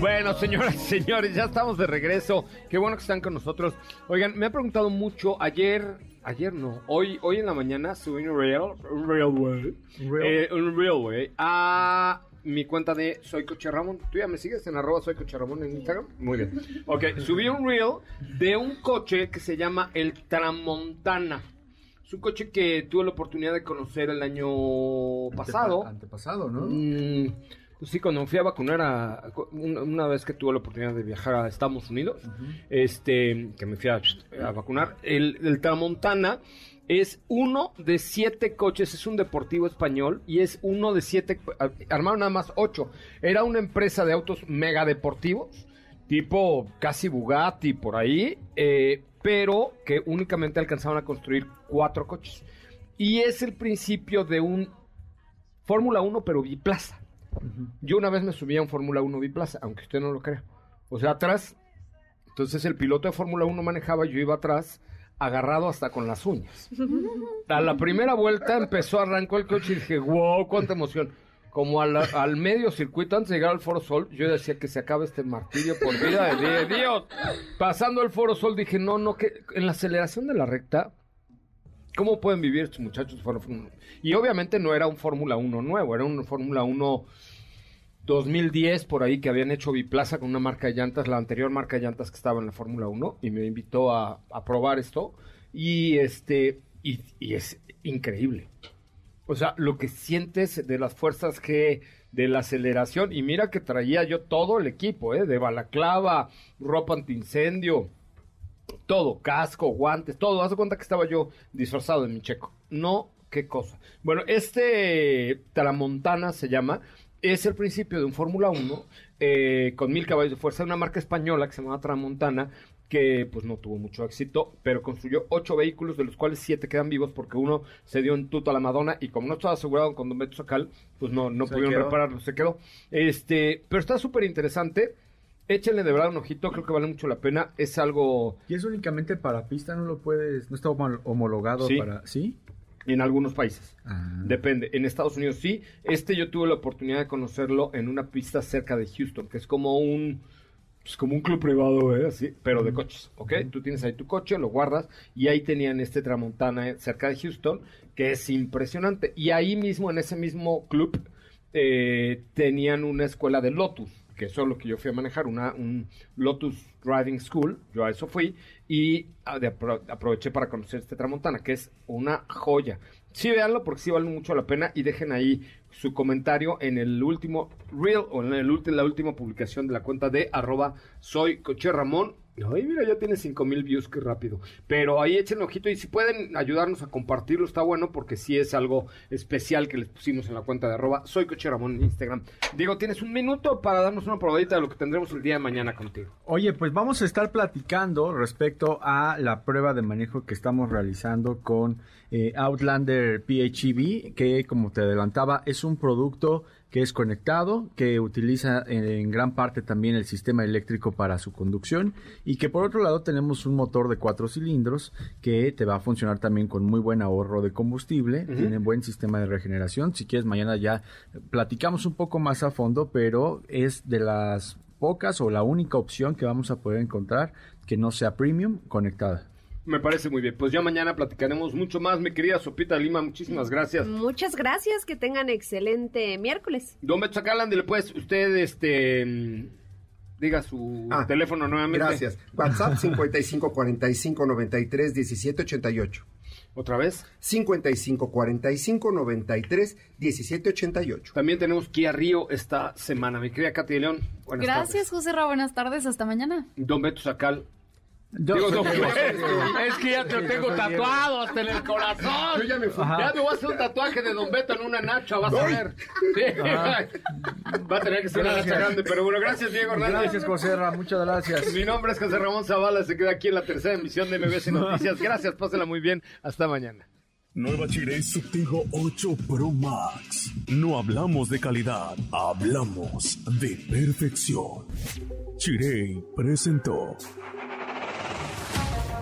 Bueno, señoras y señores, ya estamos de regreso. Qué bueno que están con nosotros. Oigan, me han preguntado mucho ayer, ayer no, hoy, hoy en la mañana subí un reel, un güey, eh, un güey, a mi cuenta de Soy Coche Ramón. ¿Tú ya me sigues en arroba Soy Coche Ramón en Instagram? Muy bien. Ok, subí un reel de un coche que se llama el Tramontana. Es un coche que tuve la oportunidad de conocer el año pasado. Antepasado, ¿no? Mm, sí, cuando me fui a vacunar a, una, vez que tuve la oportunidad de viajar a Estados Unidos, este, que me fui a, a vacunar, el, el Tramontana es uno de siete coches, es un deportivo español y es uno de siete, armaron nada más ocho. Era una empresa de autos mega deportivos, tipo casi Bugatti por ahí, eh, pero que únicamente alcanzaban a construir cuatro coches. Y es el principio de un Fórmula 1, pero biplaza. Yo una vez me subí a un Fórmula 1 biplaza, aunque usted no lo crea. O sea, atrás, entonces el piloto de Fórmula 1 manejaba, yo iba atrás, agarrado hasta con las uñas. A la primera vuelta empezó, arrancó el coche y dije, wow, cuánta emoción. Como al, medio circuito, antes de llegar al Foro Sol, yo decía que se acabe este martirio por vida de Dios. Pasando el Foro Sol, dije, no, no, que en la aceleración de la recta, ¿Cómo pueden vivir estos muchachos fuera de Fórmula 1? Y obviamente no era un Fórmula 1 nuevo, era un Fórmula 1 2010 por ahí que habían hecho biplaza con una marca de llantas, la anterior marca de llantas que estaba en la Fórmula 1 y me invitó a, probar esto y este y, y es increíble. O sea, lo que sientes de las fuerzas G, de la aceleración y mira que traía yo todo el equipo, ¿eh? de balaclava, ropa antiincendio, todo, casco, guantes, todo. Haz de cuenta que estaba yo disfrazado de mi checo. No, qué cosa. Bueno, este Tramontana se llama es el principio de un Fórmula 1 eh, con mil caballos de fuerza, una marca española que se llama Tramontana, que pues no tuvo mucho éxito, pero construyó ocho vehículos, de los cuales siete quedan vivos porque uno se dio en tuto a la Madonna y como no estaba asegurado con Don Beto Sacal, pues no, no Se pudieron quedó. repararlo, se quedó. Este, pero está súper interesante. Échenle de verdad un ojito, creo que vale mucho la pena. Es algo Y es únicamente para pista, no lo puedes, no está homo- homologado Sí. para, ¿sí? en algunos países. Ah. Depende. En Estados Unidos sí. Este yo tuve la oportunidad de conocerlo en una pista cerca de Houston, que es como un pues como un club privado, ¿eh? Así, pero de coches, ¿ok? Tú tienes ahí tu coche, lo guardas y ahí tenían este Tramontana cerca de Houston, que es impresionante. Y ahí mismo, en ese mismo club, eh, tenían una escuela de Lotus, que eso es lo que yo fui a manejar, una, un Lotus Driving School, yo a eso fui, y ah, aproveché para conocer este Tramontana, que es una joya. Sí, véanlo porque sí vale mucho la pena y dejen ahí su comentario en el último reel o en el la última publicación de la cuenta de arroba soy coche Ramón. Ay, mira, ya tiene cinco mil views, qué rápido. Pero ahí echen ojito y si pueden ayudarnos a compartirlo, está bueno porque sí es algo especial que les pusimos en la cuenta de arroba soy coche Ramón en Instagram. Diego, tienes un minuto para darnos una probadita de lo que tendremos el día de mañana contigo. Oye, pues vamos a estar platicando respecto a la prueba de manejo que estamos realizando con eh, Outlander PHEV, que como te adelantaba es un producto que es conectado, que utiliza eh, en gran parte también el sistema eléctrico para su conducción y que por otro lado tenemos un motor de cuatro cilindros que te va a funcionar también con muy buen ahorro de combustible, tiene buen sistema de regeneración. Si quieres mañana ya platicamos un poco más a fondo, pero es de las pocas o la única opción que vamos a poder encontrar que no sea premium conectada. Me parece muy bien. Pues ya mañana platicaremos mucho más, mi querida Sopita Lima. Muchísimas gracias. Muchas gracias, que tengan excelente miércoles. Don Beto Sacalán, dile pues usted, este, mm, diga su Ah, teléfono nuevamente. Gracias. WhatsApp 55 45 93 17 88. ¿Otra vez? 55 45 93 17 88. También tenemos Kia Río esta semana. Mi querida Katy de León, buenas Gracias, José Ra. Buenas tardes. Hasta mañana. Don Beto Sacal. Yo- Digo, yo- no, yo- es que ya te lo tengo tatuado hasta en el corazón. Yo ya me fui. Ya me voy a hacer un tatuaje de Don Beto en una nacha, vas a ver. Sí. Va a tener que ser una nacha grande, pero bueno, gracias Diego Hernández. Gracias, José Ra, muchas gracias. Mi nombre es José Ramón Zavala, se queda aquí en la tercera emisión de MBS Noticias. Gracias, pásenla muy bien. Hasta mañana. Nueva Chirey Subtigo 8 Pro Max. No hablamos de calidad, hablamos de perfección. Chirey presentó.